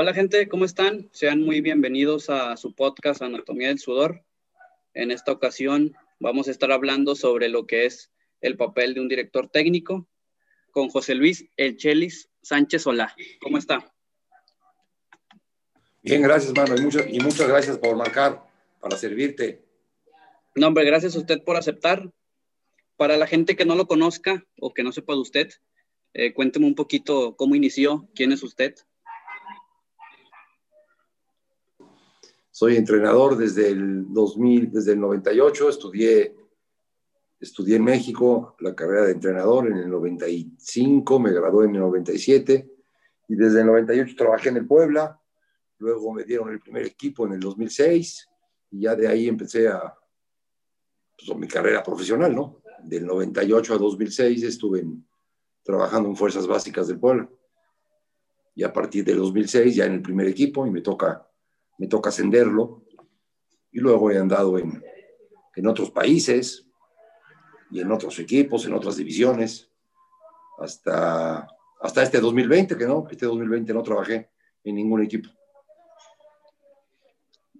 Hola gente, ¿cómo están? Sean muy bienvenidos a su podcast Anatomía del Sudor. En esta ocasión vamos a estar hablando sobre lo que es el papel de un director técnico con José Luis El Chelis Sánchez Solá. ¿Cómo está? Bien, gracias, mano, y muchas, y muchas gracias por marcar para servirte. No, hombre, gracias a usted por aceptar. Para la gente que no lo conozca o que no sepa de usted, eh, cuénteme un poquito cómo inició, quién es usted. Soy entrenador desde el 2000, desde el 98, estudié, estudié en México la carrera de entrenador en el 95, me gradué en el 97 y desde el 98 trabajé en el Puebla, luego me dieron el primer equipo en el 2006 y ya de ahí empecé a pues, mi carrera profesional, ¿no? Del 98 a 2006 estuve trabajando en Fuerzas Básicas del Puebla y a partir del 2006 ya en el primer equipo y me toca me toca ascenderlo. Y luego he andado en, en otros países y en otros equipos, en otras divisiones, hasta, hasta este 2020, que no, este 2020 no trabajé en ningún equipo.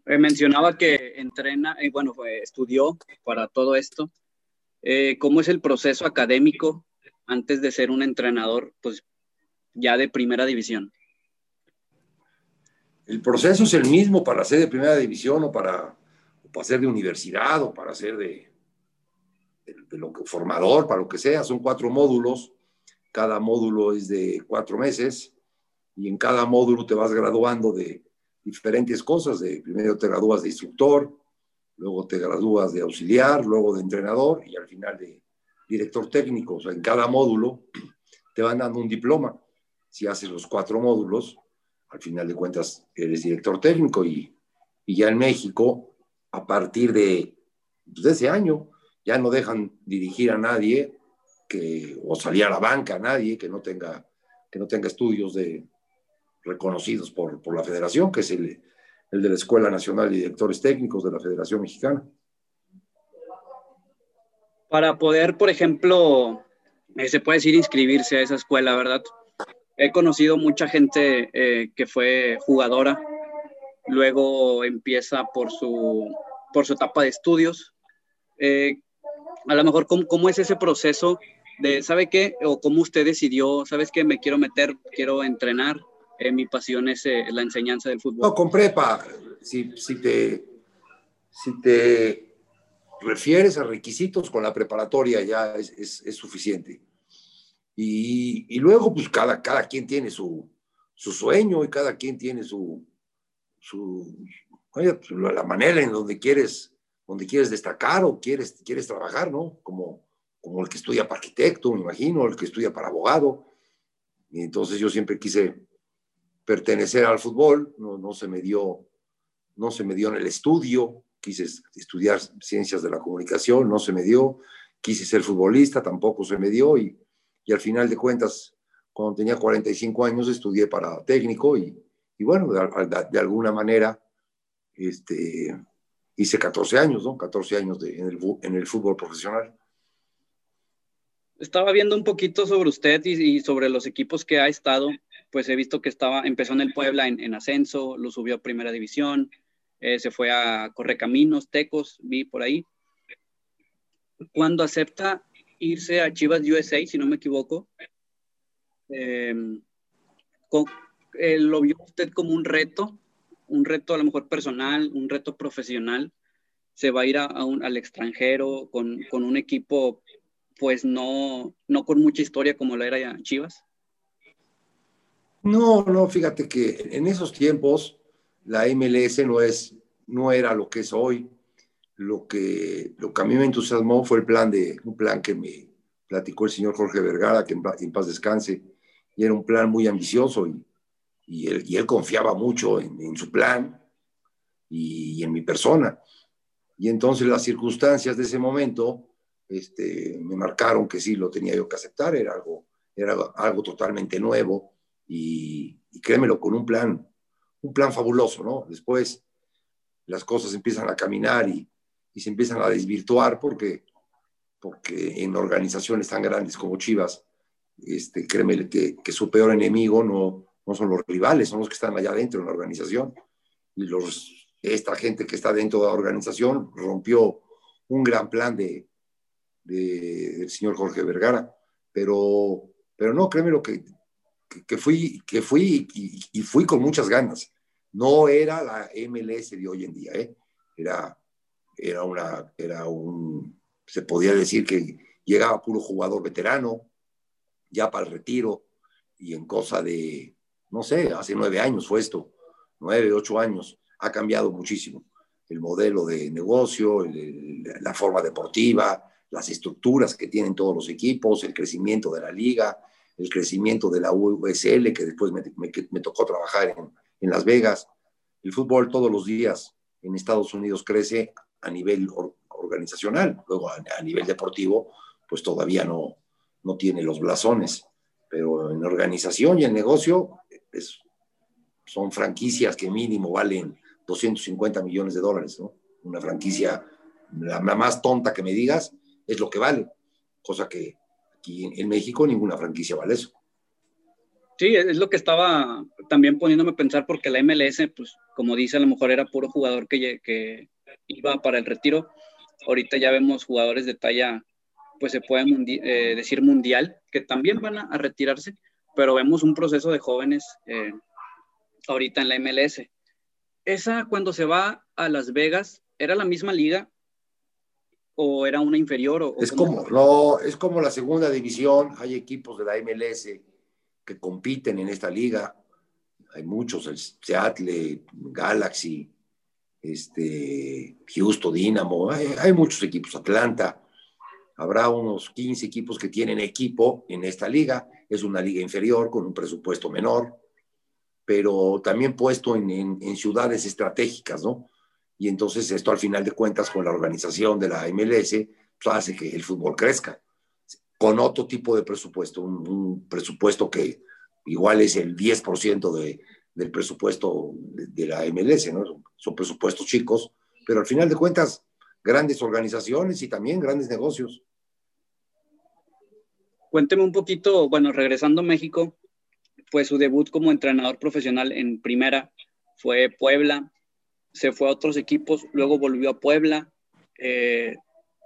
Eh, mencionaba que entrena, eh, bueno, estudió para todo esto. Eh, ¿Cómo es el proceso académico antes de ser un entrenador, pues ya de primera división? El proceso es el mismo para ser de primera división o para, para ser de universidad o para ser de, lo que, formador, para lo que sea. Son cuatro módulos. Cada módulo es de cuatro meses y en cada módulo te vas graduando de diferentes cosas. De, primero te gradúas de instructor, luego te gradúas de auxiliar, luego de entrenador y al final de director técnico. O sea, en cada módulo te van dando un diploma. Si haces los cuatro módulos, al final de cuentas eres director técnico y, ya en México, a partir de, pues, de, ese año, ya no dejan dirigir a nadie que, o salir a la banca a nadie que no tenga, que no tenga estudios de, reconocidos por, por la federación, que es el, el de la Escuela Nacional de Directores Técnicos de la Federación Mexicana. Para poder, por ejemplo, eh, se puede decir inscribirse a esa escuela, ¿verdad? He conocido mucha gente eh, que fue jugadora, luego empieza por su, por su etapa de estudios. Eh, a lo mejor, ¿cómo, es ese proceso de, ¿sabe qué? O cómo usted decidió, ¿sabes qué? Me quiero meter, quiero entrenar. Eh, mi pasión es la enseñanza del fútbol. No, con prepa, si, si, te, si te refieres a requisitos con la preparatoria ya es, es suficiente. Y, luego, pues cada, cada quien tiene su, su, sueño y cada quien tiene su, su pues, la manera en donde quieres, donde quieres destacar o quieres, quieres trabajar, ¿no? Como, como el que estudia para arquitecto, me imagino, el que estudia para abogado. Y entonces yo siempre quise pertenecer al fútbol, no, no, se me dio, no se me dio en el estudio, quise estudiar ciencias de la comunicación, no se me dio, quise ser futbolista, tampoco se me dio, y, y al final de cuentas, cuando tenía 45 años, estudié para técnico y, y bueno, de, alguna manera este, hice 14 años, ¿no? 14 años en, el, fútbol profesional. Estaba viendo un poquito sobre usted y, sobre los equipos que ha estado, pues he visto que estaba, empezó en el Puebla en, en ascenso, lo subió a primera división, eh, se fue a Correcaminos, Tecos, vi por ahí. Cuando acepta irse a Chivas USA, si no me equivoco. Em, eh, ¿Lo vio usted como un reto? Un reto a lo mejor personal, un reto profesional. Se va a ir a, un, al extranjero con, con, un equipo, pues no, no con mucha historia como la era Chivas. No, no, fíjate que en esos tiempos la MLS no, es, no era lo que es hoy lo que, lo que a mí me entusiasmó fue el plan de, un plan que me platicó el señor Jorge Vergara, que en, paz descanse, y era un plan muy ambicioso y, y, él, y él, confiaba mucho en, en su plan y, en mi persona. Y entonces las circunstancias de ese momento este, me marcaron que sí lo tenía yo que aceptar, era algo, era algo totalmente nuevo y, y créemelo, con un plan, un plan fabuloso, ¿no? Después las cosas empiezan a caminar y, y se empiezan a desvirtuar porque, porque en organizaciones tan grandes como Chivas, este, créeme que, que su peor enemigo no, no son los rivales, son los que están allá dentro en la organización. Y los, esta gente que está dentro de la organización rompió un gran plan de, del señor Jorge Vergara, pero, pero no, créeme lo que, que, fui, que fui y, fui con muchas ganas. No era la MLS de hoy en día, ¿eh? era, era, una, era un, se podía decir que llegaba puro jugador veterano, ya para el retiro, y en cosa de, no sé, hace nueve años fue esto, nueve, ocho años, ha cambiado muchísimo el modelo de negocio, la forma deportiva, las estructuras que tienen todos los equipos, el crecimiento de la liga, el crecimiento de la USL, que después me, me, tocó trabajar en, en, Las Vegas. El fútbol todos los días en Estados Unidos crece a nivel organizacional, luego a, a, nivel deportivo, pues todavía no, no tiene los blasones, pero en organización y en negocio es, son franquicias que mínimo valen 250 millones de dólares, ¿no? Una franquicia, la, más tonta que me digas, es lo que vale, cosa que aquí en, México ninguna franquicia vale eso. Sí, es lo que estaba también poniéndome a pensar porque la MLS, pues como dice, a lo mejor era puro jugador que, que iba para el retiro. Ahorita ya vemos jugadores de talla, pues se puede eh, decir mundial, que también van a, retirarse, pero vemos un proceso de jóvenes eh, ahorita en la MLS esa cuando se va a Las Vegas, ¿era la misma liga o era una inferior? O, es como, no, es como la segunda división, hay equipos de la MLS que compiten en esta liga, hay muchos, el Seattle, Galaxy, este, Houston, Dynamo, hay, muchos equipos, Atlanta, habrá unos 15 equipos que tienen equipo en esta liga, es una liga inferior con un presupuesto menor, pero también puesto en, ciudades estratégicas, ¿no? Y entonces esto al final de cuentas con la organización de la MLS pues, hace que el fútbol crezca. Con otro tipo de presupuesto, un, presupuesto que igual es el 10% de, del presupuesto de, la MLS, ¿no? Son presupuestos chicos, pero al final de cuentas grandes organizaciones y también grandes negocios. Cuénteme un poquito, bueno, regresando a México, fue su debut como entrenador profesional en primera, fue Puebla, se fue a otros equipos, luego volvió a Puebla, eh,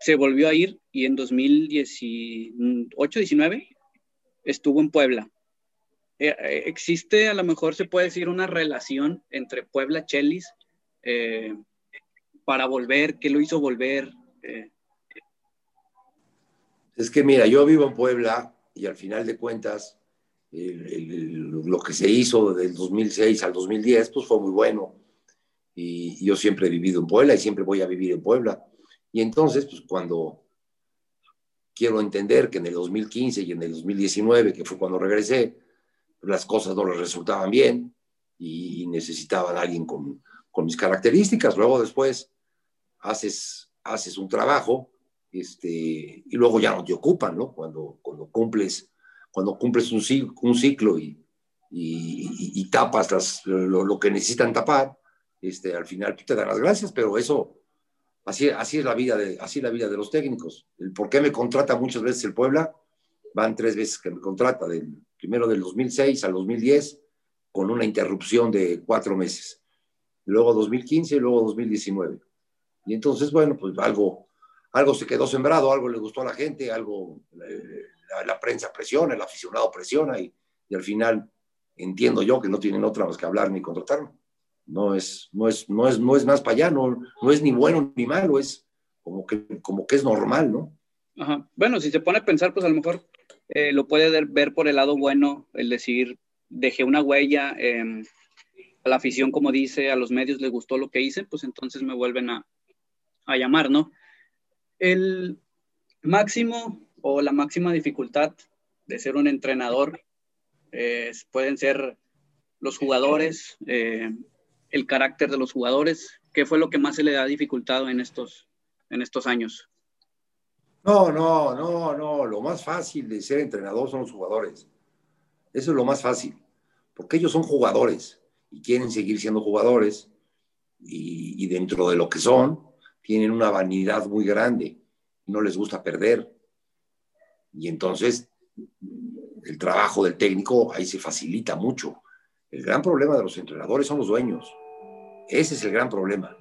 se volvió a ir y en 2018-19 estuvo en Puebla. Eh, eh, existe, a lo mejor se puede decir, una relación entre Puebla Chelis para volver, ¿qué lo hizo volver? Es que mira, yo vivo en Puebla y al final de cuentas lo que se hizo del 2006 al 2010, pues fue muy bueno. Y, yo siempre he vivido en Puebla y siempre voy a vivir en Puebla. Y entonces, pues cuando quiero entender que en el 2015 y en el 2019, que fue cuando regresé, las cosas no les resultaban bien y necesitaban a alguien con, con mis características. Luego después haces, haces un trabajo este, y luego ya no te ocupan, ¿no? Cuando, cuando cumples cuando cumples un, un ciclo y, y, tapas lo, que necesitan tapar, este, al final te dan las gracias, pero eso, así, así, es la vida de, así la vida de los técnicos. El por qué me contrata muchas veces el Puebla, van tres veces que me contrata, del, primero del 2006 al 2010, con una interrupción de cuatro meses. Luego 2015 y luego 2019. Y entonces, bueno, pues algo, algo se quedó sembrado, algo le gustó a la gente, algo eh, la, prensa presiona, el aficionado presiona y, al final entiendo yo que no tienen otra más que hablar ni contratarme. No es, no es, no es, no es más para allá, no, es ni bueno ni malo, es como que, como que es normal, ¿no? Ajá. Bueno, si se pone a pensar, pues a lo mejor eh, lo puede ver por el lado bueno, el decir, dejé una huella, em, a la afición, como dice, a los medios les gustó lo que hice, pues entonces me vuelven a, a llamar, ¿no? El máximo o la máxima dificultad de ser un entrenador pueden ser los jugadores, eh, el carácter de los jugadores. ¿Qué fue lo que más se le ha dificultado en estos, en estos años? No, no, no, no. Lo más fácil de ser entrenador son los jugadores. Eso es lo más fácil, porque ellos son jugadores y quieren seguir siendo jugadores y, dentro de lo que son, tienen una vanidad muy grande. No les gusta perder y entonces el trabajo del técnico ahí se facilita mucho. El gran problema de los entrenadores son los dueños. Ese es el gran problema.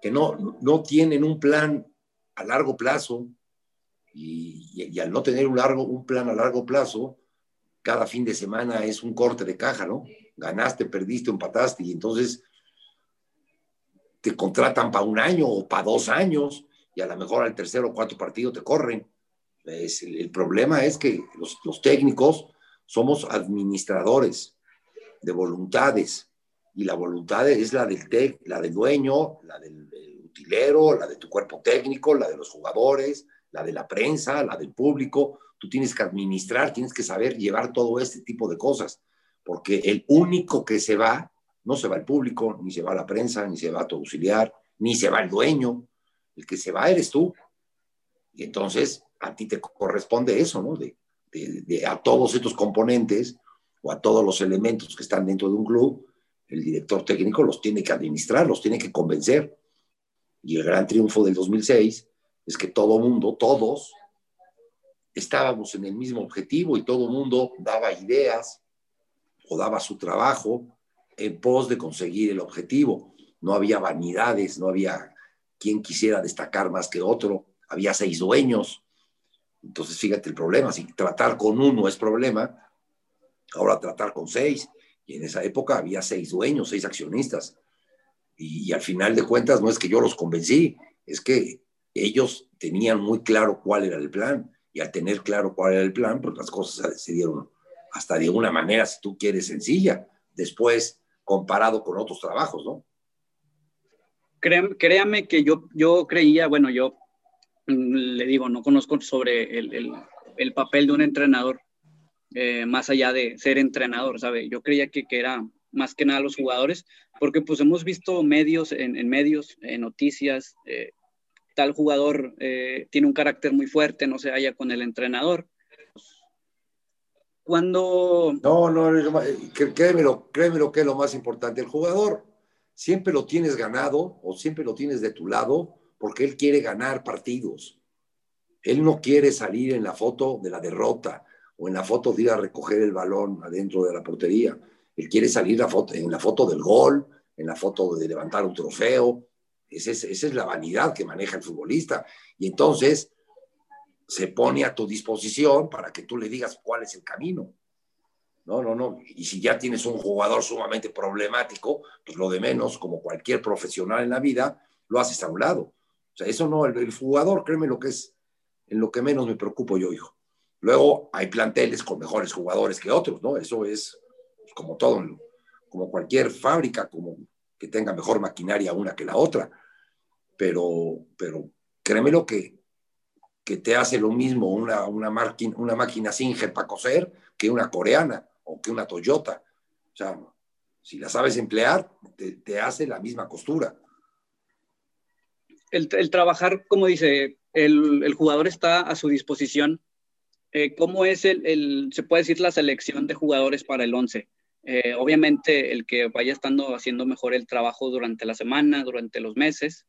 Que no, no tienen un plan a largo plazo y, al no tener un, largo, un plan a largo plazo, cada fin de semana es un corte de caja, ¿no? Ganaste, perdiste, empataste y entonces te contratan para un año o para dos años y a lo mejor al tercer o cuarto partido te corren. el, problema es que los, técnicos somos administradores de voluntades y la voluntad es la del, tec, la del dueño, la del, utilero, la de tu cuerpo técnico, la de los jugadores, la de la prensa, la del público. Tú tienes que administrar, tienes que saber llevar todo este tipo de cosas, porque el único que se va, no se va el público, ni se va la prensa, ni se va tu auxiliar, ni se va el dueño. El que se va eres tú. Y entonces a ti te corresponde eso, ¿no? De, de, a todos estos componentes o a todos los elementos que están dentro de un club, el director técnico los tiene que administrar, los tiene que convencer. Y el gran triunfo del 2006 es que todo mundo, todos, estábamos en el mismo objetivo y todo mundo daba ideas o daba su trabajo en pos de conseguir el objetivo. No había vanidades, no había quien quisiera destacar más que otro. Había seis dueños. Entonces, fíjate el problema. Si tratar con uno es problema, ahora tratar con seis. Y en esa época había seis dueños, seis accionistas. Y, y al final de cuentas, no es que yo los convencí, es que ellos tenían muy claro cuál era el plan y al tener claro cuál era el plan, pues las cosas se dieron hasta de una manera, si tú quieres, sencilla, después comparado con otros trabajos, ¿no? Créame, que yo, yo creía, bueno, yo mm, le digo, no conozco sobre el, el, papel de un entrenador, eh, más allá de ser entrenador, ¿sabe? Yo creía que, que, era más que nada los jugadores, porque pues hemos visto medios, en, en medios, en noticias, eh, tal jugador eh, tiene un carácter muy fuerte, no se halla con el entrenador. Cuando... No, no, créemelo, créemelo que es lo más importante. El jugador siempre lo tienes ganado o siempre lo tienes de tu lado porque él quiere ganar partidos. Él no quiere salir en la foto de la derrota o en la foto de ir a recoger el balón adentro de la portería. Él quiere salir en la foto del gol, en la foto de levantar un trofeo, esa es, la vanidad que maneja el futbolista. Y entonces se pone a tu disposición para que tú le digas cuál es el camino. No, no, no. Y si ya tienes un jugador sumamente problemático, pues lo de menos, como cualquier profesional en la vida, lo haces a un lado. O sea, eso no, el, jugador, créeme lo que es, en lo que menos me preocupo yo, hijo. Luego hay planteles con mejores jugadores que otros, ¿no? Eso es pues, como todo, como cualquier fábrica, como que tenga mejor maquinaria una que la otra pero, pero créemelo que, que te hace lo mismo una, una, máquina, una máquina Singer para coser que una coreana o que una Toyota. O sea, si la sabes emplear, te, hace la misma costura. El, trabajar, como dice, el, jugador está a su disposición. Eh, ¿Cómo es el, se puede decir, la selección de jugadores para el 11? Eh, obviamente, el que vaya estando haciendo mejor el trabajo durante la semana, durante los meses,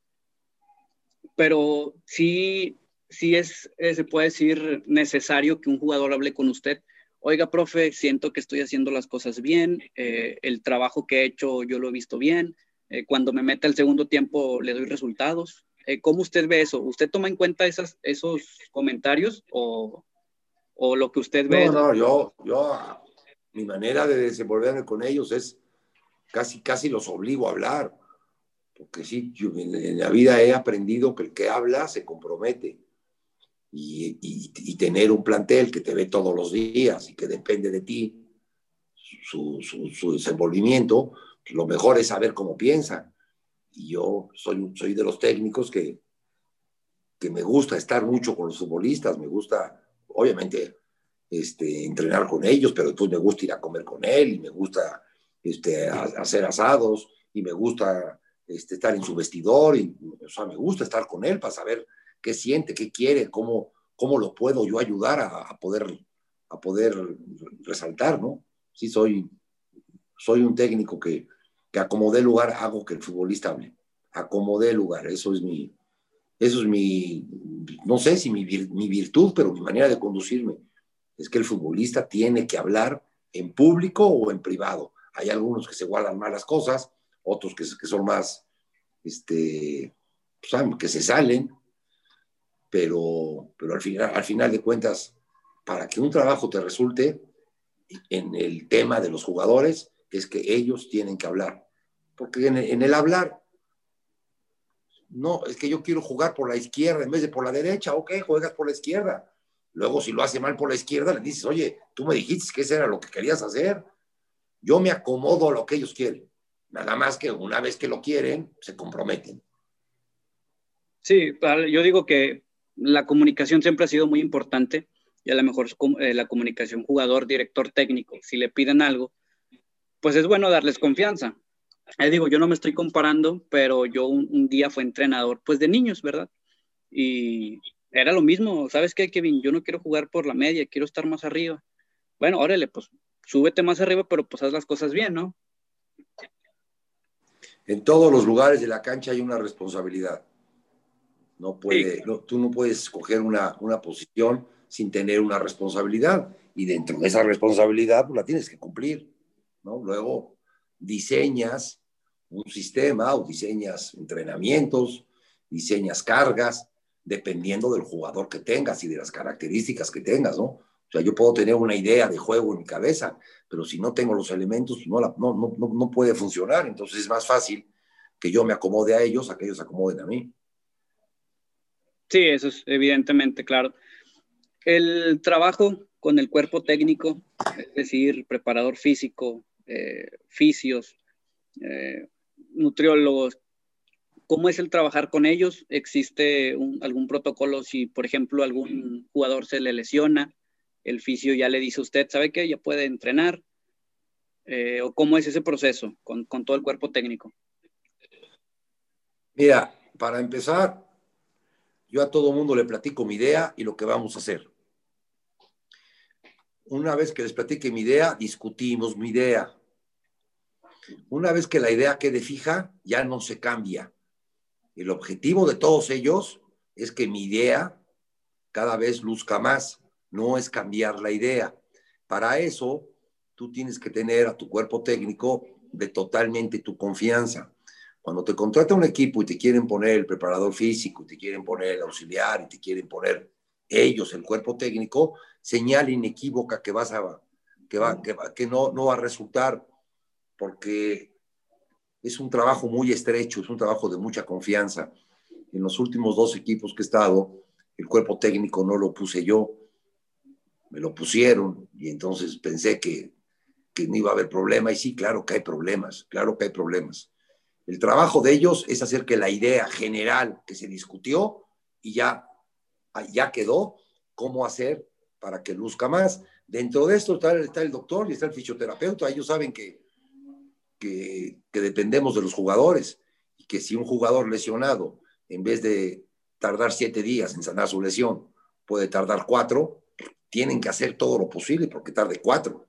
pero sí, sí es, eh, se puede decir, necesario que un jugador hable con usted. Oiga, profe, siento que estoy haciendo las cosas bien, eh, el trabajo que he hecho yo lo he visto bien, eh, cuando me meta el segundo tiempo le doy resultados. ¿Cómo usted ve eso? ¿Usted toma en cuenta esas, esos comentarios o, o lo que usted ve? No, no, yo, yo, mi manera de desenvolverme con ellos es casi, casi los obligo a hablar porque sí, yo en, la vida he aprendido que el que habla se compromete. Y, y, tener un plantel que te ve todos los días y que depende de ti, su, su, desenvolvimiento, lo mejor es saber cómo piensa. Y yo soy, soy de los técnicos que, que me gusta estar mucho con los futbolistas, me gusta, obviamente, este, entrenar con ellos, pero después me gusta ir a comer con él y me gusta este, hacer asados y me gusta este, estar en su vestidor, y, o sea, me gusta estar con él para saber qué siente, qué quiere, cómo, cómo lo puedo yo ayudar a, poder, a poder resaltar, ¿no? Sí, soy, soy un técnico que, que acomodé lugar, hago que el futbolista hable, acomodé lugar, eso es mi, eso es mi, no sé si mi, mi virtud, pero mi manera de conducirme, es que el futbolista tiene que hablar en público o en privado, Hay algunos que se guardan malas cosas, otros que, son más, este, pues, que se salen, pero, pero al, final, al final de cuentas, para que un trabajo te resulte en el tema de los jugadores, es que ellos tienen que hablar. Porque en, en el hablar no, es que yo quiero jugar por la izquierda en vez de por la derecha. Ok, juegas por la izquierda. Luego, si lo hace mal por la izquierda, le dices, oye, tú me dijiste que eso era lo que querías hacer. Yo me acomodo a lo que ellos quieren. Nada más que una vez que lo quieren, se comprometen. Sí, yo digo que la comunicación siempre ha sido muy importante y a lo mejor eh, la comunicación jugador, director técnico, si le piden algo, pues es bueno darles confianza. Eh, digo, yo no me estoy comparando, pero yo un, día fui entrenador, pues de niños, ¿verdad? Y era lo mismo, ¿sabes qué, Kevin? Yo no quiero jugar por la media, quiero estar más arriba. Bueno, órale, pues súbete más arriba, pero pues haz las cosas bien, ¿no? En todos los lugares de la cancha hay una responsabilidad. No puede, tú no puedes escoger una, una posición sin tener una responsabilidad. Y dentro de esa responsabilidad, pues la tienes que cumplir, ¿no? Luego, diseñas un sistema o diseñas entrenamientos, diseñas cargas, dependiendo del jugador que tengas y de las características que tengas, ¿no? O sea, yo puedo tener una idea de juego en mi cabeza, pero si no tengo los elementos, no, no, no, no puede funcionar. Entonces es más fácil que yo me acomode a ellos a que ellos acomoden a mí. Sí, eso es evidentemente claro. El trabajo con el cuerpo técnico, es decir, preparador físico, eh, fisios, eh, nutriólogos. ¿Cómo es el trabajar con ellos? ¿Existe algún protocolo si, por ejemplo, algún jugador se le lesiona? El fisio ya le dice a usted, ¿sabe qué? Ya puede entrenar. Eh, ¿O cómo es ese proceso con, con todo el cuerpo técnico? Mira, para empezar, yo a todo mundo le platico mi idea y lo que vamos a hacer una vez que les platique mi idea, discutimos mi idea. Una vez que la idea quede fija, ya no se cambia. El objetivo de todos ellos es que mi idea cada vez luzca más, no es cambiar la idea. Para eso, tú tienes que tener a tu cuerpo técnico de totalmente tu confianza. Cuando te contrata un equipo y te quieren poner el preparador físico, te quieren poner el auxiliar y te quieren poner ellos, el cuerpo técnico, señal inequívoca que vas a, que va, que, que no, no va a resultar, porque es un trabajo muy estrecho, es un trabajo de mucha confianza. En los últimos dos equipos que he estado, el cuerpo técnico no lo puse yo, me lo pusieron y entonces pensé que, que no iba a haber problema y sí, claro que hay problemas, claro que hay problemas. El trabajo de ellos es hacer que la idea general que se discutió y ya ya quedó cómo hacer para que luzca más. Dentro de esto está, el doctor y está el fisioterapeuta. Ellos saben que, que, dependemos de los jugadores y que si un jugador lesionado, en vez de tardar siete días en sanar su lesión, puede tardar cuatro, tienen que hacer todo lo posible porque tarde cuatro.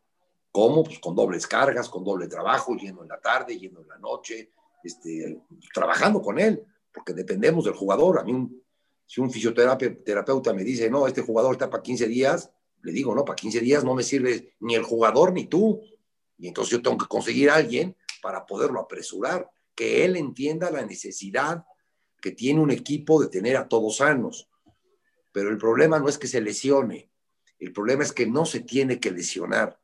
¿Cómo? Pues con dobles cargas, con doble trabajo, yendo en la tarde, yendo en la noche, este, trabajando con él, porque dependemos del jugador. A mí si un fisioterapeuta me dice, no, este jugador está para 15 días, le digo, no, para 15 días no me sirve ni el jugador ni tú. Y entonces yo tengo que conseguir a alguien para poderlo apresurar, que él entienda la necesidad que tiene un equipo de tener a todos sanos. Pero el problema no es que se lesione, el problema es que no se tiene que lesionar.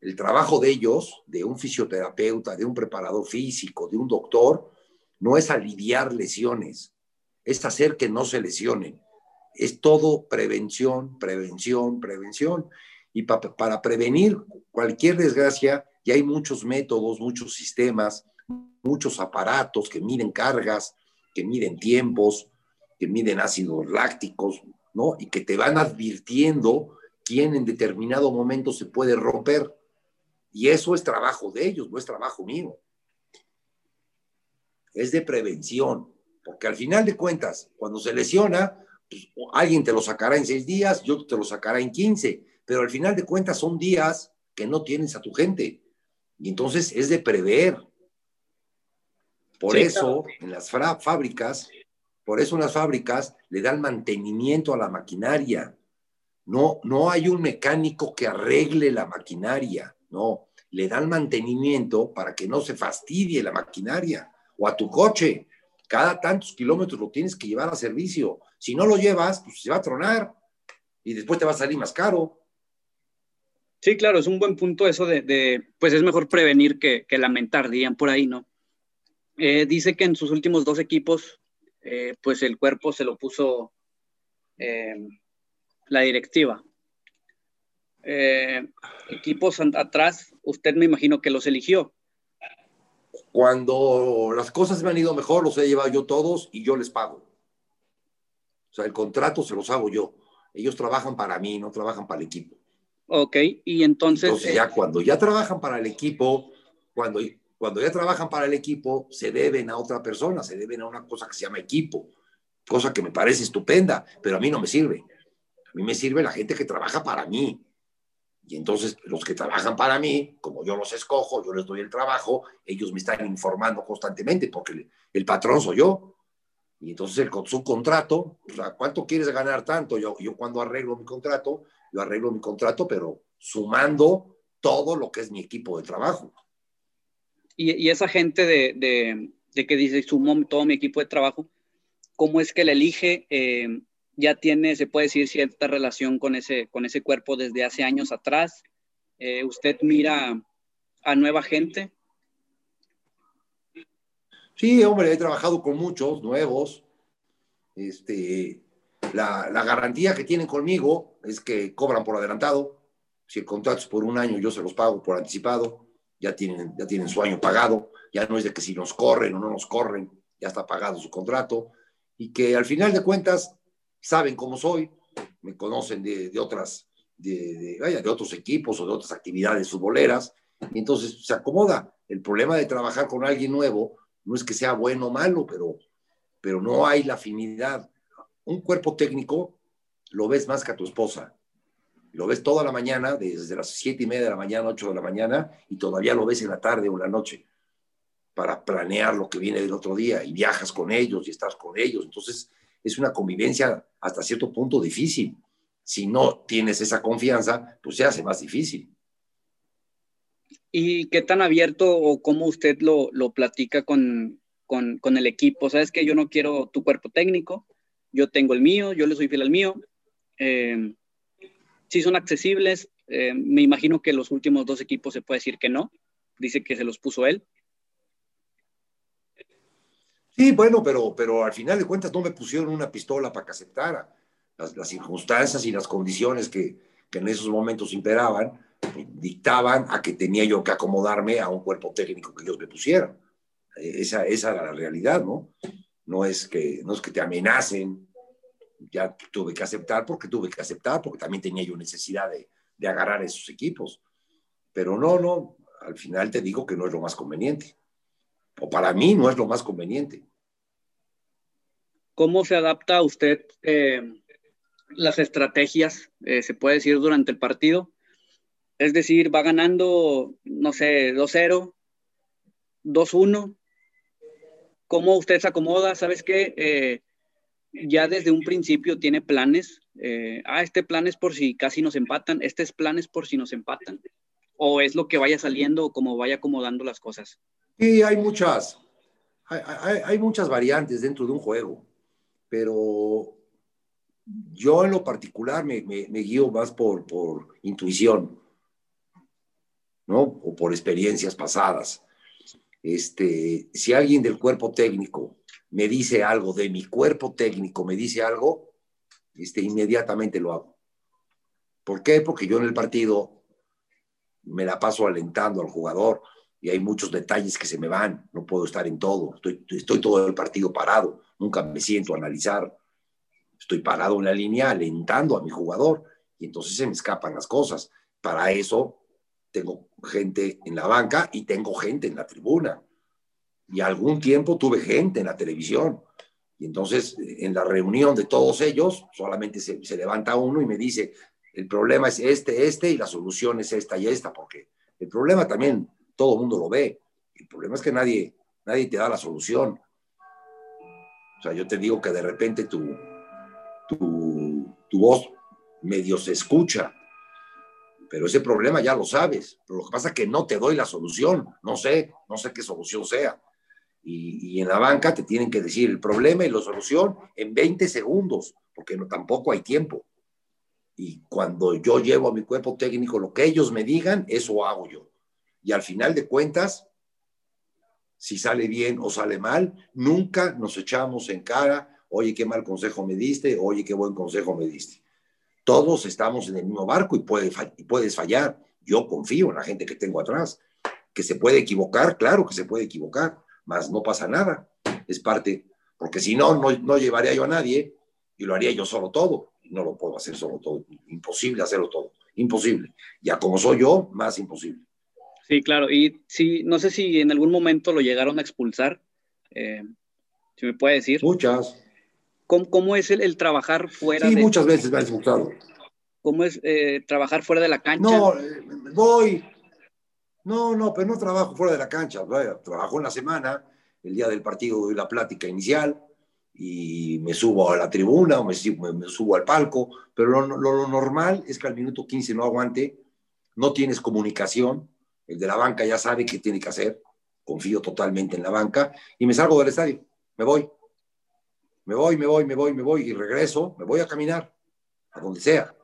El trabajo de ellos, de un fisioterapeuta, de un preparador físico, de un doctor, no es aliviar lesiones, es hacer que no se lesionen. Es todo prevención, prevención, prevención. Y para prevenir cualquier desgracia, ya hay muchos métodos, muchos sistemas, muchos aparatos que miden cargas, que miden tiempos, que miden ácidos lácticos, ¿no? Y que te van advirtiendo quién en determinado momento se puede romper. Y eso es trabajo de ellos, no es trabajo mío. Es de prevención. Porque al final de cuentas, cuando se lesiona, pues, alguien te lo sacará en seis días, yo te lo sacará en quince, pero al final de cuentas son días que no tienes a tu gente. Y entonces es de prever. Por eso en las fábricas, por eso las fábricas le dan mantenimiento a la maquinaria. No, no hay un mecánico que arregle la maquinaria, no. le dan mantenimiento para que no se fastidie la maquinaria o a tu coche. Cada tantos kilómetros lo tienes que llevar a servicio. Si no lo llevas, pues se va a tronar y después te va a salir más caro. Sí, claro, es un buen punto eso de, pues es mejor prevenir que, lamentar, dirían por ahí, ¿no? Eh, dice que en sus últimos dos equipos, eh, pues el cuerpo se lo puso eh, la directiva. equipos atrás, usted me imagino que los eligió. Cuando las cosas me han ido mejor, los he llevado yo todos y yo les pago. O sea, el contrato se los hago yo. Ellos trabajan para mí, no trabajan para el equipo. Ok, y entonces... Entonces ya cuando ya trabajan para el equipo, cuando, cuando ya trabajan para el equipo, se deben a otra persona, se deben a una cosa que se llama equipo, cosa que me parece estupenda, pero a mí no me sirve. A mí me sirve la gente que trabaja para mí. Y entonces los que trabajan para mí, como yo los escojo, yo les doy el trabajo, ellos me están informando constantemente porque el, patrón soy yo. Y entonces el, su contrato, o sea, ¿cuánto quieres ganar tanto? Yo, yo cuando arreglo mi contrato, yo arreglo mi contrato, pero sumando todo lo que es mi equipo de trabajo. Y, esa gente de, que dice, sumo todo mi equipo de trabajo, ¿cómo es que le elige? Eh, ya tiene, se puede decir, cierta relación con ese, con ese cuerpo desde hace años atrás. Eh, ¿Usted mira a nueva gente? Sí, hombre, he trabajado con muchos nuevos. Este, la, garantía que tienen conmigo es que cobran por adelantado. Si el contrato es por un año, yo se los pago por anticipado. Ya tienen, ya tienen su año pagado. Ya no es de que si nos corren o no nos corren, ya está pagado su contrato. Y que al final de cuentas saben cómo soy, me conocen de, otras, de, de, de otros equipos o de otras actividades futboleras. Y entonces se acomoda. El problema de trabajar con alguien nuevo no es que sea bueno o malo, pero, pero no hay la afinidad un cuerpo técnico lo ves más que a tu esposa. Lo ves toda la mañana, desde las siete y media de la mañana, ocho de la mañana, y todavía lo ves en la tarde o en la noche para planear lo que viene del otro día y viajas con ellos y estás con ellos. Entonces, es una convivencia hasta cierto punto difícil. Si no tienes esa confianza, pues se hace más difícil. ¿Y qué tan abierto o cómo usted lo, lo platica con, con, con el equipo? ¿Sabes que yo no quiero tu cuerpo técnico? yo tengo el mío, yo le soy fiel al mío. Eh, si son accesibles, eh, me imagino que los últimos dos equipos se puede decir que no. Dice que se los puso él. Sí, bueno, pero, pero al final de cuentas no me pusieron una pistola para que aceptara. Las, circunstancias y las condiciones que, que, en esos momentos imperaban pues, dictaban a que tenía yo que acomodarme a un cuerpo técnico que ellos me pusieran. Esa, esa era la realidad, ¿no? no es que, no es que te amenacen, ya tuve que aceptar porque tuve que aceptar, porque también tenía yo necesidad de, de agarrar esos equipos. Pero no, no, al final te digo que no es lo más conveniente. O para mí no es lo más conveniente. ¿Cómo se adapta usted eh, las estrategias, eh, se puede decir, durante el partido? Es decir, va ganando, no sé, 2-0, 2-1, cómo usted se acomoda, ¿sabes qué? Eh, ya desde un principio tiene planes. Eh, ah, este plan es por si casi nos empatan, este es plan es por si nos empatan. O es lo que vaya saliendo o como vaya acomodando las cosas. Sí, hay muchas, hay, muchas variantes dentro de un juego, pero yo en lo particular me, guío más por, por intuición, ¿no? O por experiencias pasadas este, si alguien del cuerpo técnico me dice algo, de mi cuerpo técnico me dice algo, este, inmediatamente lo hago. ¿Por qué? Porque yo en el partido me la paso alentando al jugador y hay muchos detalles que se me van, no puedo estar en todo, estoy, estoy todo el partido parado, nunca me siento a analizar, estoy parado en la línea alentando a mi jugador y entonces se me escapan las cosas. Para eso tengo gente en la banca y tengo gente en la tribuna. Y algún tiempo tuve gente en la televisión. Y entonces, en la reunión de todos ellos, solamente se, levanta uno y me dice, el problema es este, este, y la solución es esta y esta, porque el problema también todo el mundo lo ve. El problema es que nadie, nadie te da la solución. O sea, yo te digo que de repente tu, tu, tu voz medio se escucha, Pero ese problema ya lo sabes. Pero lo que pasa es que no te doy la solución. No sé, no sé qué solución sea. Y, y en la banca te tienen que decir el problema y la solución en 20 segundos, porque no, tampoco hay tiempo. Y cuando yo llevo a mi cuerpo técnico lo que ellos me digan, eso hago yo. Y al final de cuentas, si sale bien o sale mal, nunca nos echamos en cara, oye, qué mal consejo me diste, oye, qué buen consejo me diste. Todos estamos en el mismo barco y, puede, y puedes fallar. Yo confío en la gente que tengo atrás. Que se puede equivocar, claro que se puede equivocar, mas no pasa nada. Es parte, porque si no, no, no llevaría yo a nadie y lo haría yo solo todo no lo puedo hacer solo todo. Imposible hacerlo todo. Imposible. Ya como soy yo, más imposible. Sí, claro. Y sí, no sé si en algún momento lo llegaron a expulsar. Eh, si me puede decir. Muchas. ¿Cómo, es el, trabajar fuera? Sí, muchas veces me han expulsado. ¿Cómo es eh, trabajar fuera de la cancha? No, eh, voy. No, no, pero no trabajo fuera de la cancha. Trabajo en la semana, el día del partido doy la plática inicial y me subo a la tribuna o me, subo al palco, pero lo, normal es que al minuto 15 no aguante, no tienes comunicación, el de la banca ya sabe qué tiene que hacer, confío totalmente en la banca y me salgo del estadio, me voy, me voy, me voy, me voy, me voy y regreso, me voy a caminar a donde sea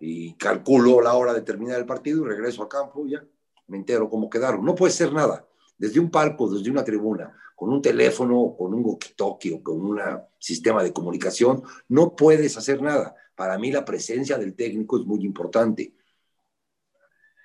y calculo la hora de terminar el partido y regreso a campo ya me entero cómo quedaron. No puede ser nada, desde un palco, desde una tribuna, con un teléfono, con un walkie-talkie o con un sistema de comunicación, no puedes hacer nada. Para mí la presencia del técnico es muy importante.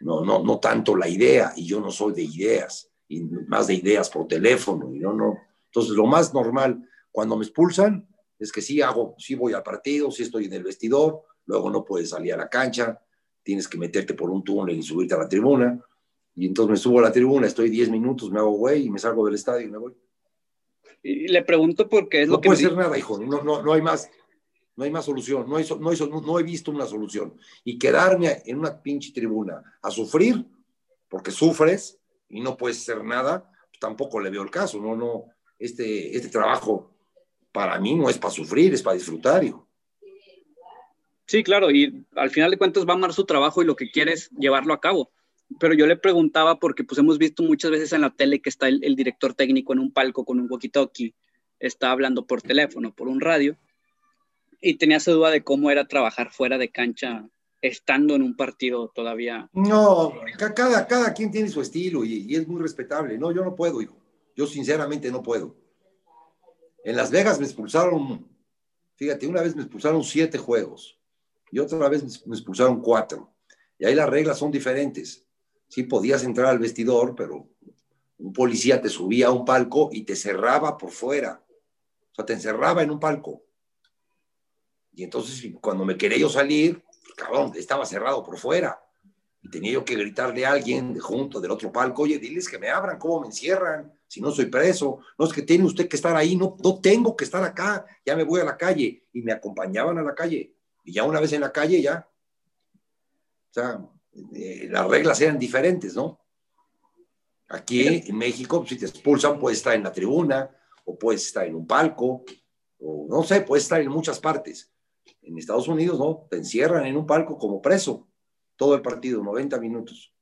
No, no, no tanto la idea, y yo no soy de ideas, y más de ideas por teléfono, y no, no. Entonces, lo más normal, cuando me expulsan, es que sí hago, sí voy al partido, sí estoy en el vestidor, luego no puedes salir a la cancha, tienes que meterte por un túnel y subirte a la tribuna, y entonces me subo a la tribuna, estoy 10 minutos, me hago güey y me salgo del estadio y me voy. Y le pregunto porque es no lo que... No puede ser nada, hijo, no, no, no hay más. No hay más solución, no, hay, no, no, he visto una solución. Y quedarme en una pinche tribuna a sufrir, porque sufres y no puedes hacer nada, pues tampoco le veo el caso. No, no, este, este trabajo para mí no es para sufrir, es para disfrutar, hijo. Sí, claro, y al final de cuentas va a amar su trabajo y lo que quiere es llevarlo a cabo pero yo le preguntaba porque pues hemos visto muchas veces en la tele que está el, director técnico en un palco con un walkie-talkie, está hablando por teléfono, por un radio, y tenía esa duda de cómo era trabajar fuera de cancha estando en un partido todavía. No, cada, cada quien tiene su estilo y, y es muy respetable. No, yo no puedo, hijo. Yo sinceramente no puedo. En Las Vegas me expulsaron, fíjate, una vez me expulsaron siete juegos y otra vez me expulsaron cuatro. Y ahí las reglas son diferentes sí podías entrar al vestidor, pero un policía te subía a un palco y te cerraba por fuera. O sea, te encerraba en un palco. Y entonces cuando me quería yo salir, cabrón, estaba cerrado por fuera. Y tenía yo que gritarle a alguien junto del otro palco, oye, diles que me abran, ¿cómo me encierran? Si no soy preso. No es que tiene usted que estar ahí, no, no tengo que estar acá, ya me voy a la calle. Y me acompañaban a la calle. Y ya una vez en la calle, ya. O sea, eh, las reglas eran diferentes, ¿no? Aquí en México, si te expulsan, puedes estar en la tribuna, o puedes estar en un palco, o no sé, puedes estar en muchas partes. En Estados Unidos, ¿no? Te encierran en un palco como preso todo el partido, 90 minutos.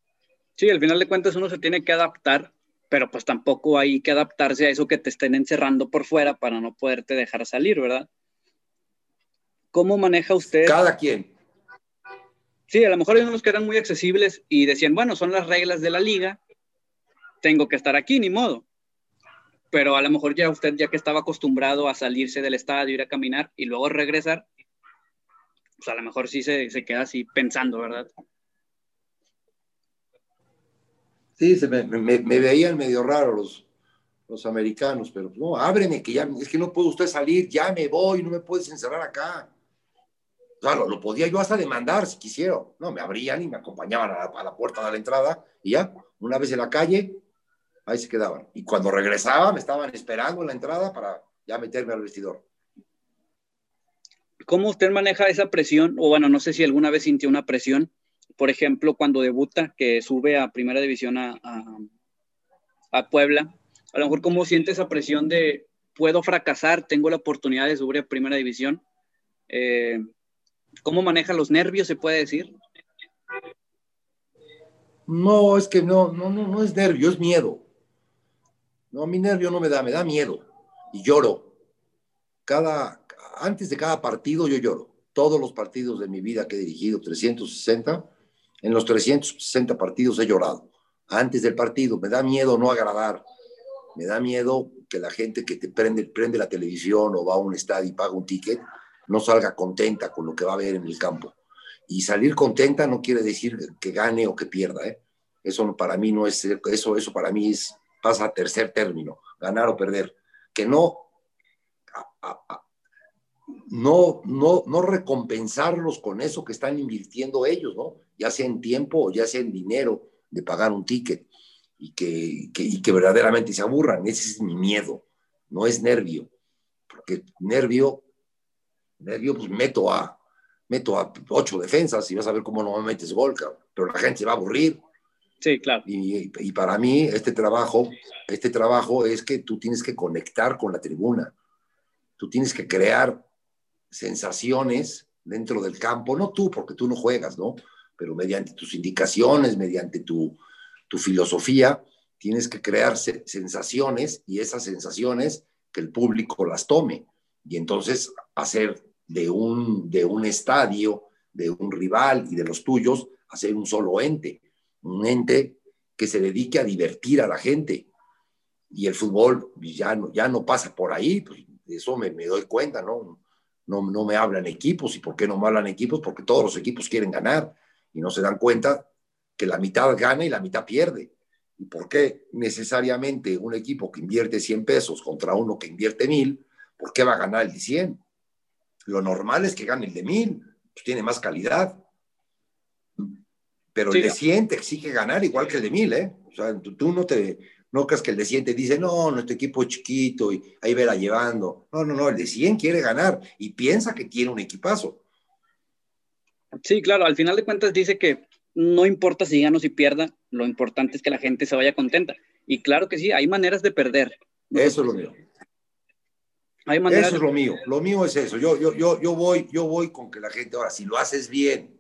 Sí, al final de cuentas uno se tiene que adaptar, pero pues tampoco hay que adaptarse a eso que te estén encerrando por fuera para no poderte dejar salir, ¿verdad? ¿Cómo maneja usted? Cada quien. Sí, a lo mejor hay unos que eran muy accesibles y decían, bueno, son las reglas de la liga, tengo que estar aquí, ni modo. Pero a lo mejor ya usted, ya que estaba acostumbrado a salirse del estadio, ir a caminar y luego regresar, pues a lo mejor sí se, queda así pensando, ¿verdad? Sí, se me, veían medio raro los, los americanos, pero no, ábreme, que ya, es que no puedo usted salir, ya me voy, no me puedes encerrar acá. Lo podía yo hasta demandar si quisiera. No, me abrían y me acompañaban a la, puerta de la entrada y ya, una vez en la calle, ahí se quedaban. Y cuando regresaba, me estaban esperando en la entrada para ya meterme al vestidor. ¿Cómo usted maneja esa presión? O bueno, no sé si alguna vez sintió una presión, por ejemplo, cuando debuta, que sube a primera división a, a, Puebla. A lo mejor, ¿cómo siente esa presión de puedo fracasar, tengo la oportunidad de subir a primera división? Eh, ¿Cómo maneja los nervios, se puede decir? No, es que no, no, no, no es nervio, es miedo. No, mi nervio no me da, me da miedo. Y lloro. Cada, antes de cada partido yo lloro. Todos los partidos de mi vida que he dirigido, 360, en los 360 partidos he llorado. Antes del partido, me da miedo no agradar. Me da miedo que la gente que te prende, prende la televisión o va a un estadio y paga un ticket no salga contenta con lo que va a ver en el campo. Y salir contenta no quiere decir que gane o que pierda. ¿eh? Eso para mí no es, eso, eso para mí es, pasa a tercer término, ganar o perder. Que no, no, no, no recompensarlos con eso que están invirtiendo ellos, ¿no? Ya sea en tiempo o ya sea en dinero de pagar un ticket y que, y que verdaderamente se aburran. Ese es mi miedo, no es nervio. Porque nervio, nervio, pues meto a, meto a ocho defensas y vas a ver cómo no me metes gol, pero la gente se va a aburrir. Sí, claro. Y, y, para mí este trabajo, este trabajo es que tú tienes que conectar con la tribuna. Tú tienes que crear sensaciones dentro del campo, no tú, porque tú no juegas, ¿no? Pero mediante tus indicaciones, mediante tu, tu filosofía, tienes que crear sensaciones y esas sensaciones que el público las tome. Y entonces hacer de un, de un estadio, de un rival y de los tuyos, hacer un solo ente, un ente que se dedique a divertir a la gente. Y el fútbol ya no, ya no pasa por ahí, pues eso me, me doy cuenta, ¿no? ¿no? No me hablan equipos. ¿Y por qué no me hablan equipos? Porque todos los equipos quieren ganar y no se dan cuenta que la mitad gana y la mitad pierde. ¿Y por qué necesariamente un equipo que invierte 100 pesos contra uno que invierte 1000, por qué va a ganar el de 100? Lo normal es que gane el de mil, pues tiene más calidad. Pero el de 100 te exige ganar igual que el de mil, ¿eh? O sea, tú, no te, no creas que el de 100 te dice, no, nuestro equipo es chiquito y ahí verá llevando. No, no, no, el de 100 quiere ganar y piensa que tiene un equipazo. Sí, claro, al final de cuentas dice que no importa si gana o si pierda, lo importante es que la gente se vaya contenta. Y claro que sí, hay maneras de perder. Eso es lo mío. Eso es lo mío. Lo mío es eso. Yo, yo, yo, yo, voy, yo voy con que la gente, ahora, si lo haces bien,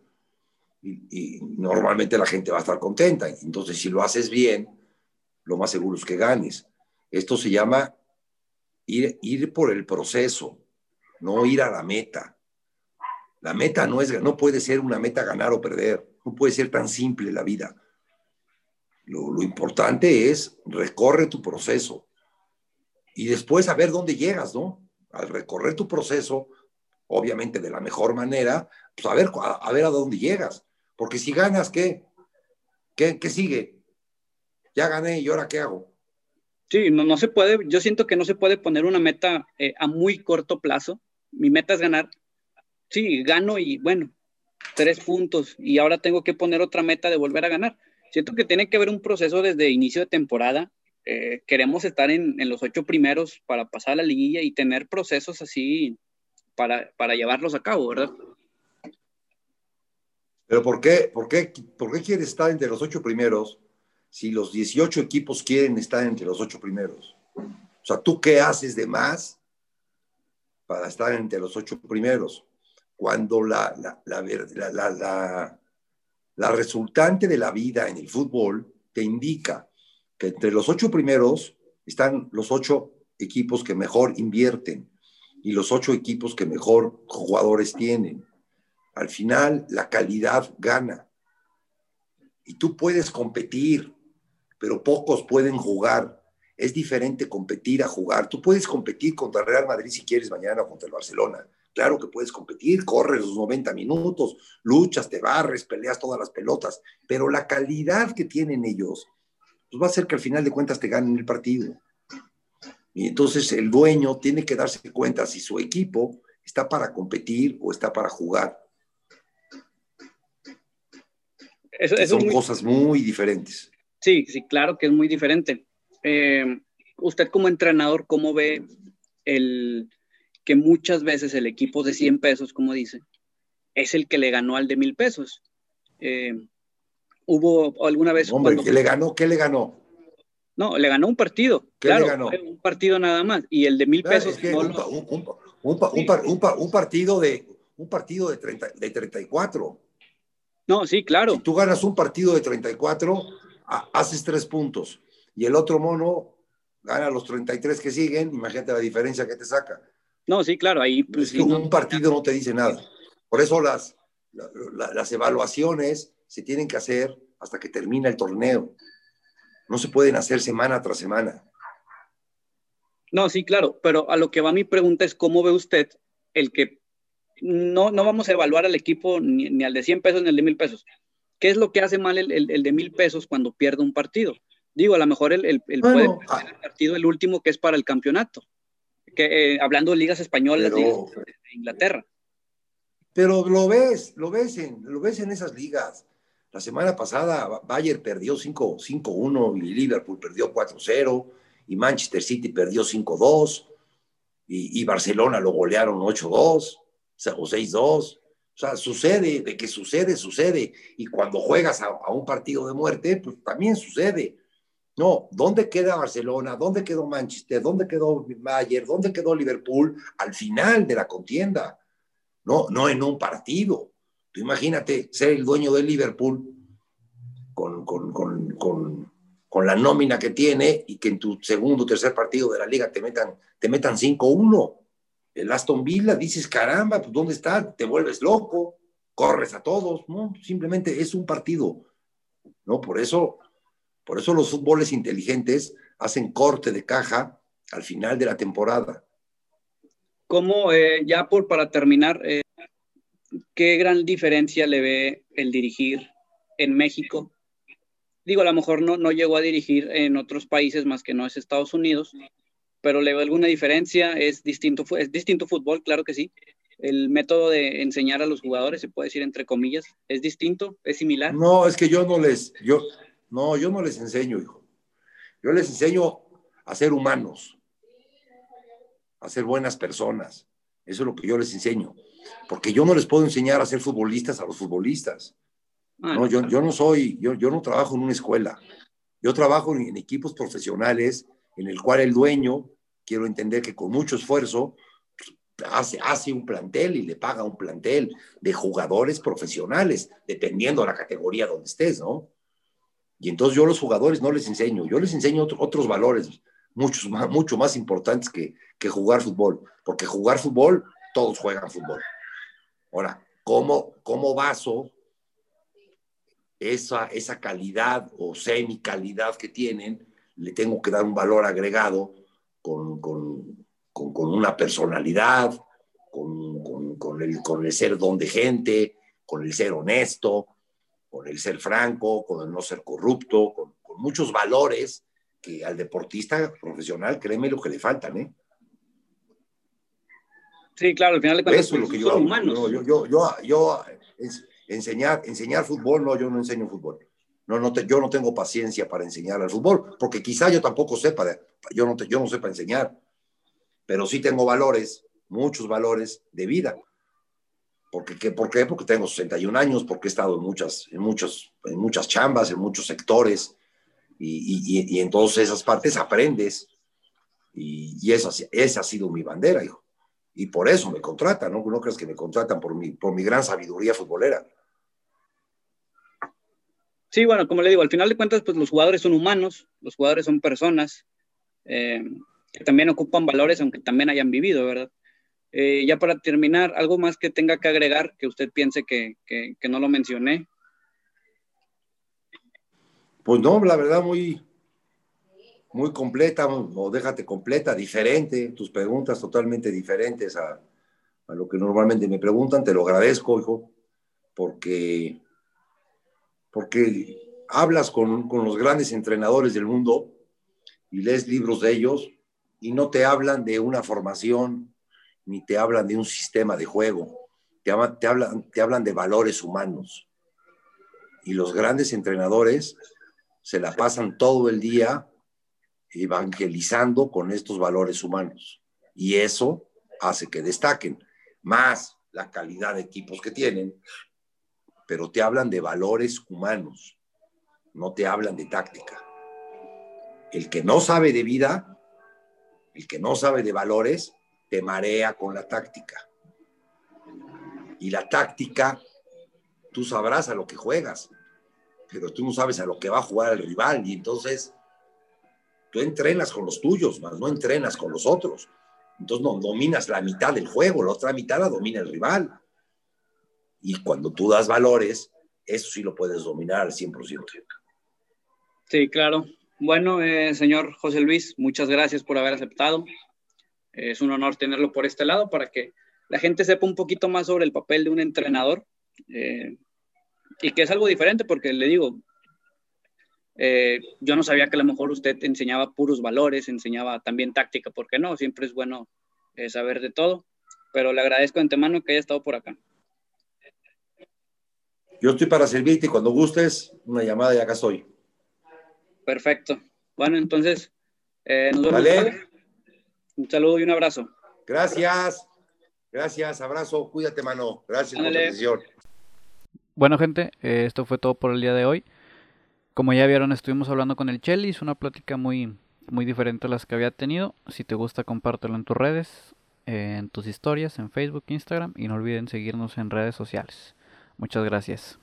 y, normalmente la gente va a estar contenta. Entonces, si lo haces bien, lo más seguro es que ganes. Esto se llama ir, ir por el proceso, no ir a la meta. La meta no, es, no puede ser una meta ganar o perder. No puede ser tan simple la vida. Lo, lo importante es recorre tu proceso y después a ver dónde llegas, ¿no? Al recorrer tu proceso, obviamente de la mejor manera, pues a ver a, dónde llegas. Porque si ganas, ¿qué? ¿Qué, qué sigue? Ya gané y ahora qué hago. Sí, no, no se puede, yo siento que no se puede poner una meta eh, a muy corto plazo. Mi meta es ganar. Sí, gano y bueno, tres puntos y ahora tengo que poner otra meta de volver a ganar. Siento que tiene que haber un proceso desde inicio de temporada eh, queremos estar en, los ocho primeros para pasar a la liguilla y tener procesos así para, para llevarlos a cabo, ¿verdad? Pero ¿por qué, por, qué, ¿por qué quieres estar entre los ocho primeros si los 18 equipos quieren estar entre los ocho primeros? O sea, ¿tú qué haces de más para estar entre los ocho primeros? Cuando la, la, la, la resultante de la vida en el fútbol te indica entre los ocho primeros están los ocho equipos que mejor invierten y los ocho equipos que mejor jugadores tienen. Al final, la calidad gana. Y tú puedes competir, pero pocos pueden jugar. Es diferente competir a jugar. Tú puedes competir contra Real Madrid si quieres mañana o contra el Barcelona. Claro que puedes competir, corres los 90 minutos, luchas, te barres, peleas todas las pelotas, pero la calidad que tienen ellos pues va a ser que al final de cuentas te ganen el partido. Y entonces el dueño tiene que darse cuenta si su equipo está para competir o está para jugar. Son cosas muy diferentes. Sí, sí, claro que es muy diferente. Eh, usted como entrenador, ¿cómo ve el que muchas veces el equipo de 100 pesos, como dice, es el que le ganó al de mil pesos? Eh, hubo alguna vez. Hombre, ¿qué le ganó? ¿Qué le ganó? No, le ganó un partido. ¿Qué claro, le ganó? Un partido nada más. Y el de mil pesos. un, partido de un partido de, 30, de 34. No, sí, claro. Si tú ganas un partido de 34, haces tres puntos. Y el otro mono gana los 33 que siguen, imagínate la diferencia que te saca. No, sí, claro, ahí... Pues, un partido no te dice nada. Por eso las, las evaluaciones se tienen que hacer hasta que termina el torneo. No se pueden hacer semana tras semana. No, sí, claro, pero a lo que va mi pregunta es cómo ve usted el que no, no vamos a evaluar al equipo ni, al de 100 pesos ni al de 1000 pesos. ¿Qué es lo que hace mal el, el, de 1000 pesos cuando pierde un partido? Digo, a lo mejor el, el, puede ah. el partido el último que es para el campeonato. Que, eh, hablando de ligas españolas de Inglaterra. Pero lo ves, lo ves en, lo ves en esas ligas. La semana pasada Bayern perdió 5-1 y Liverpool perdió 4-0 y Manchester City perdió 5-2 y, Barcelona lo golearon 8-2 o 6-2. O sea, sucede, de que sucede, sucede. Y cuando juegas a, a, un partido de muerte, pues también sucede. No, ¿dónde queda Barcelona? ¿Dónde quedó Manchester? ¿Dónde quedó Bayern? ¿Dónde quedó Liverpool al final de la contienda? No, no en un partido. Tú imagínate ser el dueño de Liverpool con, con, con con la nómina que tiene y que en tu segundo o tercer partido de la liga te metan, te metan 5-1. El Aston Villa dices, caramba, pues ¿dónde está? Te vuelves loco, corres a todos, ¿no? Simplemente es un partido, ¿no? Por eso, por eso los fútboles inteligentes hacen corte de caja al final de la temporada. ¿Cómo, eh, ya por para terminar, eh, qué gran diferencia le ve el dirigir en México digo, a lo mejor no, no llegó a dirigir en otros países más que no es Estados Unidos, pero le veo alguna diferencia, es distinto, es distinto fútbol, claro que sí. El método de enseñar a los jugadores, se puede decir entre comillas, es distinto, es similar. No, es que yo no les, yo, no, yo no les enseño, hijo. Yo les enseño a ser humanos, a ser buenas personas. Eso es lo que yo les enseño. Porque yo no les puedo enseñar a ser futbolistas a los futbolistas. No, yo, yo no soy, yo, yo no trabajo en una escuela. Yo trabajo en, equipos profesionales en el cual el dueño, quiero entender que con mucho esfuerzo, hace, hace un plantel y le paga un plantel de jugadores profesionales, dependiendo de la categoría donde estés, ¿no? Y entonces yo a los jugadores no les enseño, yo les enseño otros valores muchos más, mucho más importantes que, que jugar fútbol, porque jugar fútbol, todos juegan fútbol. Ahora, ¿cómo, cómo baso esa, esa calidad o semi-calidad que tienen, le tengo que dar un valor agregado con, con, con, una personalidad, con, el, con el ser don de gente, con el ser honesto, con el ser franco, con el no ser corrupto, con, muchos valores que al deportista profesional, créeme lo que le faltan, ¿eh? Sí, claro, al final de cuentas Eso es lo que yo, humanos. Yo, yo, yo, yo, enseñar, enseñar fútbol, no, yo no enseño fútbol. No, no te, yo no tengo paciencia para enseñar al fútbol, porque quizá yo tampoco sepa, yo no, te, yo no sepa enseñar, pero sí tengo valores, muchos valores de vida. Porque, ¿qué, ¿Por qué? Porque tengo 61 años, porque he estado en muchas, en muchos, en muchas chambas, en muchos sectores, y, y, y en todas esas partes aprendes. Y, y esa, esa ha sido mi bandera, hijo y por eso me contratan, ¿no? No crees que me contratan por mi, por mi gran sabiduría futbolera. Sí, bueno, como le digo, al final de cuentas, pues los jugadores son humanos, los jugadores son personas eh, que también ocupan valores, aunque también hayan vivido, ¿verdad? Eh, ya para terminar, ¿algo más que tenga que agregar que usted piense que, que, que no lo mencioné? Pues no, la verdad, muy, muy completa, o déjate completa, diferente, tus preguntas totalmente diferentes a, a, lo que normalmente me preguntan. Te lo agradezco, hijo, porque, porque hablas con, con los grandes entrenadores del mundo y lees libros de ellos y no te hablan de una formación ni te hablan de un sistema de juego, te, te, hablan, te hablan de valores humanos. Y los grandes entrenadores se la pasan todo el día evangelizando con estos valores humanos. Y eso hace que destaquen más la calidad de equipos que tienen, pero te hablan de valores humanos, no te hablan de táctica. El que no sabe de vida, el que no sabe de valores, te marea con la táctica. Y la táctica tú sabrás a lo que juegas, pero tú no sabes a lo que va a jugar el rival y entonces tú entrenas con los tuyos, más no entrenas con los otros. Entonces no dominas la mitad del juego, la otra mitad la domina el rival. Y cuando tú das valores, eso sí lo puedes dominar al 100%. Sí, claro. Bueno, eh, señor José Luis, muchas gracias por haber aceptado. Es un honor tenerlo por este lado para que la gente sepa un poquito más sobre el papel de un entrenador eh, y que es algo diferente porque le digo, eh, yo no sabía que a lo mejor usted enseñaba puros valores, enseñaba también táctica, porque no, siempre es bueno saber de todo, pero le agradezco de antemano que haya estado por acá. Yo estoy para servirte y cuando gustes, una llamada y acá estoy. Perfecto. Bueno, entonces, eh, nos vemos. Un saludo y un abrazo. Gracias. Gracias, abrazo. Cuídate, mano. Gracias por la atención. Bueno, gente, eh, esto fue todo por el día de hoy. Como ya vieron, estuvimos hablando con el Chelly. Es una plática muy, muy diferente a las que había tenido. Si te gusta, compártelo en tus redes, en tus historias, en Facebook, Instagram. Y no olviden seguirnos en redes sociales. Muchas gracias.